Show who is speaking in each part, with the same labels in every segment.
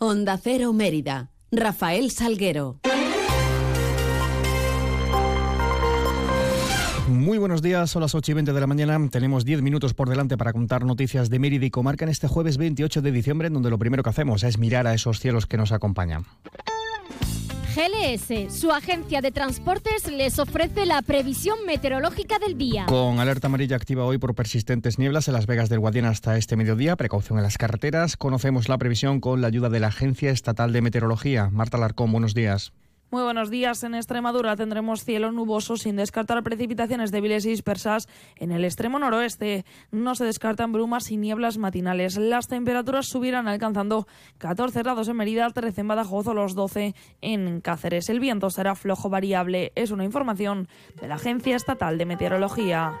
Speaker 1: Onda Cero Mérida. Rafael Salguero.
Speaker 2: Muy buenos días, son las 8 y 20 de la mañana. Tenemos 10 minutos por delante para contar noticias de Mérida y Comarca en este jueves 28 de diciembre, en donde lo primero que hacemos es mirar a esos cielos que nos acompañan.
Speaker 3: GLS, su agencia de transportes, les ofrece la previsión meteorológica del día.
Speaker 2: Con alerta amarilla activa hoy por persistentes nieblas en Las Vegas del Guadiana hasta este mediodía, precaución en las carreteras. Conocemos la previsión con la ayuda de la Agencia Estatal de Meteorología. Marta Larcón, buenos días.
Speaker 4: Muy buenos días. En Extremadura tendremos cielo nuboso sin descartar precipitaciones débiles y dispersas en el extremo noroeste. No se descartan brumas y nieblas matinales. Las temperaturas subirán alcanzando 14 grados en Mérida, 13 en Badajoz o los 12 en Cáceres. El viento será flojo variable. Es una información de la Agencia Estatal de Meteorología.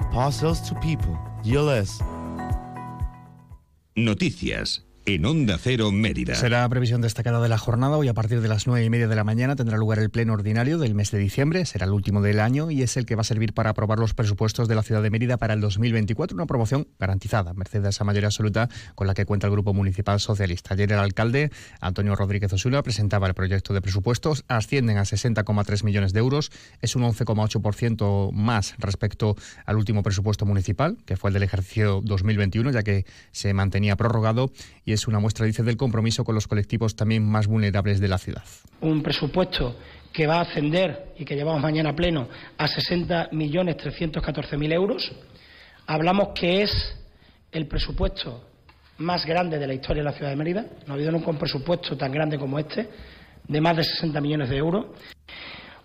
Speaker 5: Parcels to people. GLS.
Speaker 6: Noticias en Onda Cero Mérida.
Speaker 2: Será previsión destacada de la jornada. Hoy a partir de las nueve y media de la mañana tendrá lugar el pleno ordinario del mes de diciembre. Será el último del año y es el que va a servir para aprobar los presupuestos de la ciudad de Mérida para el 2024. Una aprobación garantizada, merced a esa mayoría absoluta con la que cuenta el Grupo Municipal Socialista. Ayer el alcalde, Antonio Rodríguez Osuna, presentaba el proyecto de presupuestos. Ascienden a 60,3 millones de euros. Es un 11,8% más respecto al último presupuesto municipal, que fue el del ejercicio 2021, ya que se mantenía prorrogado y es una muestra, dice, del compromiso con los colectivos también más vulnerables de la ciudad.
Speaker 7: Un presupuesto que va a ascender y que llevamos mañana pleno a 60.314.000 euros. Hablamos que es el presupuesto más grande de la historia de la ciudad de Mérida. No ha habido nunca un presupuesto tan grande como este, de más de 60 millones de euros.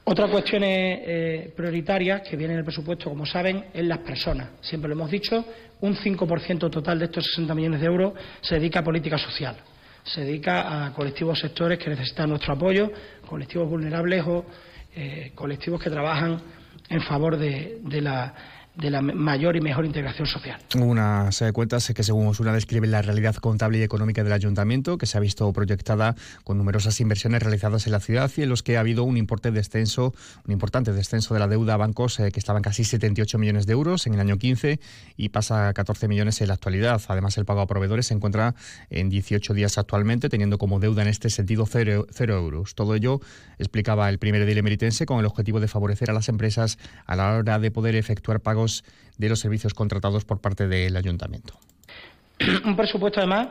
Speaker 7: Otra cuestión eh, prioritaria que viene en el presupuesto, como saben, es las personas. Siempre lo hemos dicho, un 5% total de estos 60 millones de euros se dedica a política social. Se dedica a colectivos sectores que necesitan nuestro apoyo, colectivos vulnerables o eh, colectivos que trabajan en favor de, de la de la mayor y mejor integración social.
Speaker 2: Unas cuentas que según Osuna describen la realidad contable y económica del ayuntamiento, que se ha visto proyectada con numerosas inversiones realizadas en la ciudad y en los que ha habido un importe descenso, un importante descenso de la deuda a bancos eh, que estaban casi 78 millones de euros en el año 15 y pasa a 14 millones en la actualidad. Además, el pago a proveedores se encuentra en 18 días actualmente, teniendo como deuda en este sentido cero, euros. Todo ello explicaba el primer edil emeritense con el objetivo de favorecer a las empresas a la hora de poder efectuar pagos de los servicios contratados por parte del ayuntamiento.
Speaker 7: Un presupuesto, además,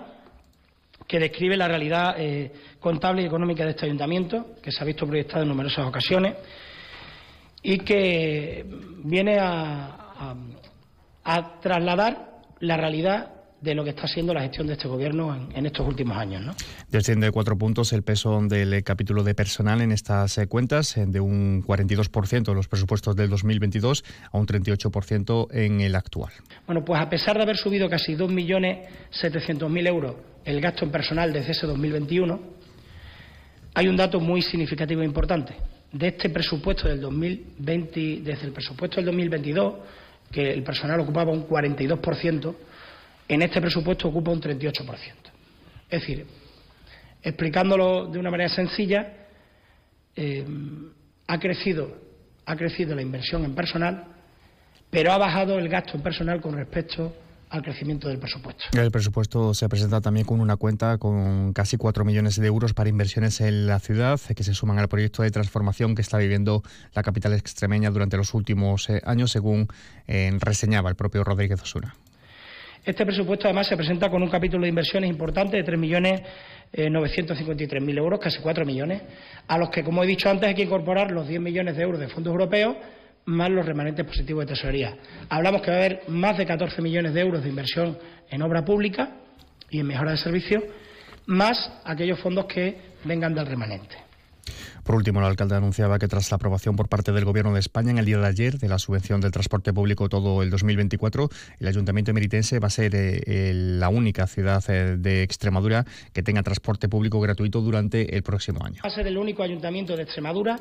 Speaker 7: que describe la realidad eh, contable y económica de este ayuntamiento, que se ha visto proyectado en numerosas ocasiones y que viene a, a trasladar la realidad de lo que está siendo la gestión de este Gobierno en, estos últimos años. ¿no?
Speaker 2: Desciende cuatro puntos el peso del capítulo de personal en estas eh, cuentas, de un 42% de los presupuestos del 2022 a un 38% en el actual.
Speaker 7: Bueno, pues a pesar de haber subido casi 2.700.000 euros el gasto en personal desde ese 2021, hay un dato muy significativo e importante. De este presupuesto del 2020, desde el presupuesto del 2022, que el personal ocupaba un 42%, en este presupuesto ocupa un 38%. Es decir, explicándolo de una manera sencilla, eh, ha, crecido, ha crecido la inversión en personal, pero ha bajado el gasto en personal con respecto al crecimiento del presupuesto.
Speaker 2: El presupuesto se presenta también con una cuenta con casi 4 millones de euros para inversiones en la ciudad, que se suman al proyecto de transformación que está viviendo la capital extremeña durante los últimos eh, años, según eh, reseñaba el propio Rodríguez Osuna.
Speaker 7: Este presupuesto además se presenta con un capítulo de inversiones importante de 3.953.000 euros, casi 4 millones, a los que, como he dicho antes, hay que incorporar los 10 millones de euros de fondos europeos más los remanentes positivos de tesorería. Hablamos que va a haber más de 14 millones de euros de inversión en obra pública y en mejora de servicios, más aquellos fondos que vengan del remanente.
Speaker 2: Por último, el alcalde anunciaba que tras la aprobación por parte del Gobierno de España en el día de ayer de la subvención del transporte público todo el 2024, el Ayuntamiento Meritense va a ser eh, la única ciudad eh, de Extremadura que tenga transporte público gratuito durante el próximo año.
Speaker 7: Va a ser el único ayuntamiento de Extremadura,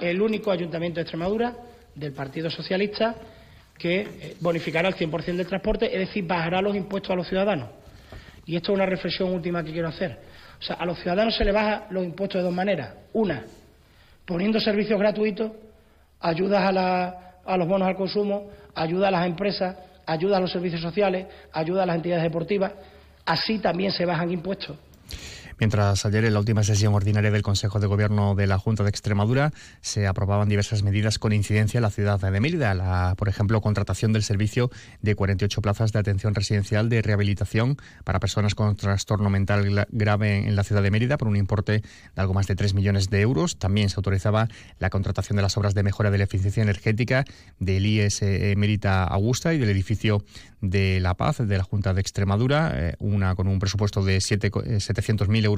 Speaker 7: el único ayuntamiento de Extremadura del Partido Socialista que eh, bonificará el 100% del transporte, es decir, bajará los impuestos a los ciudadanos. Y esto es una reflexión última que quiero hacer. O sea, a los ciudadanos se les baja los impuestos de dos maneras. Una, poniendo servicios gratuitos, ayudas a, los bonos al consumo, ayuda a las empresas, ayuda a los servicios sociales, ayuda a las entidades deportivas. Así también se bajan impuestos.
Speaker 2: Mientras ayer en la última sesión ordinaria del Consejo de Gobierno de la Junta de Extremadura se aprobaban diversas medidas con incidencia en la ciudad de Mérida, la, por ejemplo, contratación del servicio de 48 plazas de atención residencial de rehabilitación para personas con trastorno mental grave en la ciudad de Mérida por un importe de algo más de 3 millones de euros. También se autorizaba la contratación de las obras de mejora de la eficiencia energética del IES Mérida Augusta y del edificio de La Paz de la Junta de Extremadura, eh, una con un presupuesto de 700.000 euros,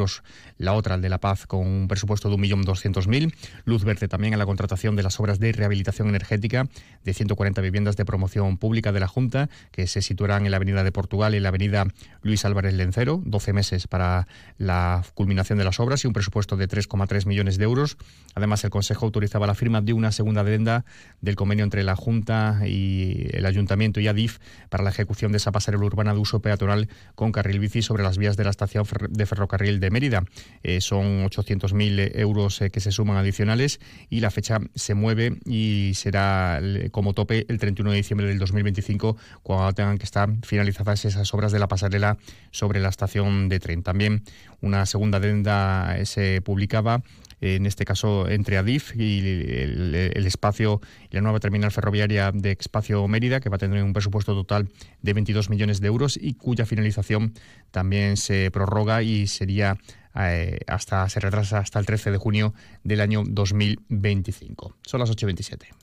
Speaker 2: la otra, el de La Paz, con un presupuesto de 1.200.000. Luz verde también a la contratación de las obras de rehabilitación energética de 140 viviendas de promoción pública de la Junta, que se situarán en la Avenida de Portugal y en la Avenida Luis Álvarez Lencero, 12 meses para la culminación de las obras y un presupuesto de 3,3 millones de euros. Además, el Consejo autorizaba la firma de una segunda adenda del convenio entre la Junta y el Ayuntamiento y ADIF para la ejecución de esa pasarela urbana de uso peatonal con carril bici sobre las vías de la estación de ferrocarril de Mérida. Eh, son 800.000 euros eh, que se suman adicionales y la fecha se mueve y será como tope el 31 de diciembre del 2025 cuando tengan que estar finalizadas esas obras de la pasarela sobre la estación de tren. También una segunda adenda eh, se publicaba en este caso entre Adif y el, espacio la nueva terminal ferroviaria de Espacio Mérida, que va a tener un presupuesto total de 22 millones de euros y cuya finalización también se prorroga y sería eh, hasta se retrasa hasta el 13 de junio del año 2025. Son las 8.27.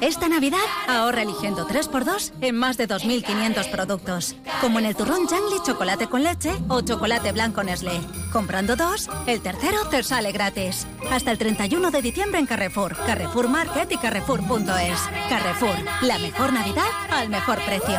Speaker 8: Esta Navidad ahorra eligiendo 3x2 en más de 2.500 productos. Como en el turrón Jangli chocolate con leche o chocolate blanco Nestlé. Comprando dos, el tercero te sale gratis. Hasta el 31 de diciembre en Carrefour, Carrefour Market y Carrefour.es. Carrefour, la mejor Navidad al mejor precio.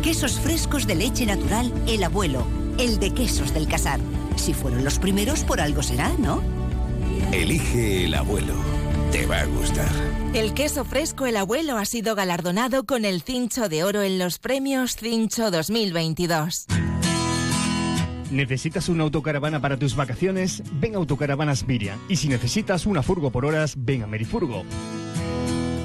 Speaker 9: quesos frescos de leche natural El Abuelo, el de quesos del Casar. Si fueron los primeros, por algo será, ¿no?
Speaker 10: Elige El Abuelo. Te va a gustar.
Speaker 11: El queso fresco El Abuelo ha sido galardonado con el Cincho de Oro en los premios Cincho 2022.
Speaker 12: ¿Necesitas una autocaravana para tus vacaciones? Ven a Autocaravanas Miriam. Y si necesitas una furgo por horas, ven a Merifurgo.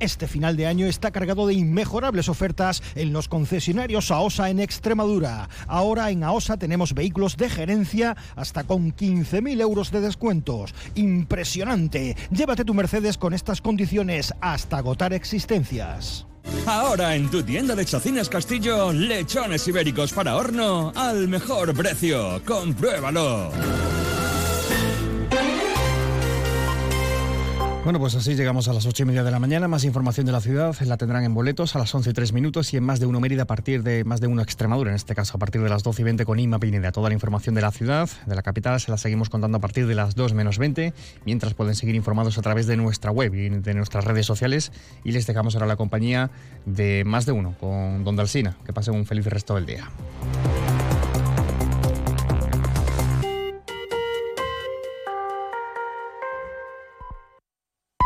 Speaker 13: Este final de año está cargado de inmejorables ofertas en los concesionarios AOSA en Extremadura. Ahora en AOSA tenemos vehículos de gerencia hasta con 15.000 euros de descuentos. Impresionante. Llévate tu Mercedes con estas condiciones hasta agotar existencias.
Speaker 14: Ahora en tu tienda de Chacinas Castillo, lechones ibéricos para horno al mejor precio. Compruébalo.
Speaker 2: Bueno, pues así llegamos a las ocho y media de la mañana. Más información de la ciudad la tendrán en boletos a las once y tres minutos y en más de uno Mérida a partir de más de uno Extremadura, en este caso a partir de las doce y veinte con Inma Pineda. Toda la información de la ciudad, de la capital, se la seguimos contando a partir de las dos menos veinte, mientras pueden seguir informados a través de nuestra web y de nuestras redes sociales. Y les dejamos ahora la compañía de más de uno con Don Dalsina. Que pasen un feliz resto del día.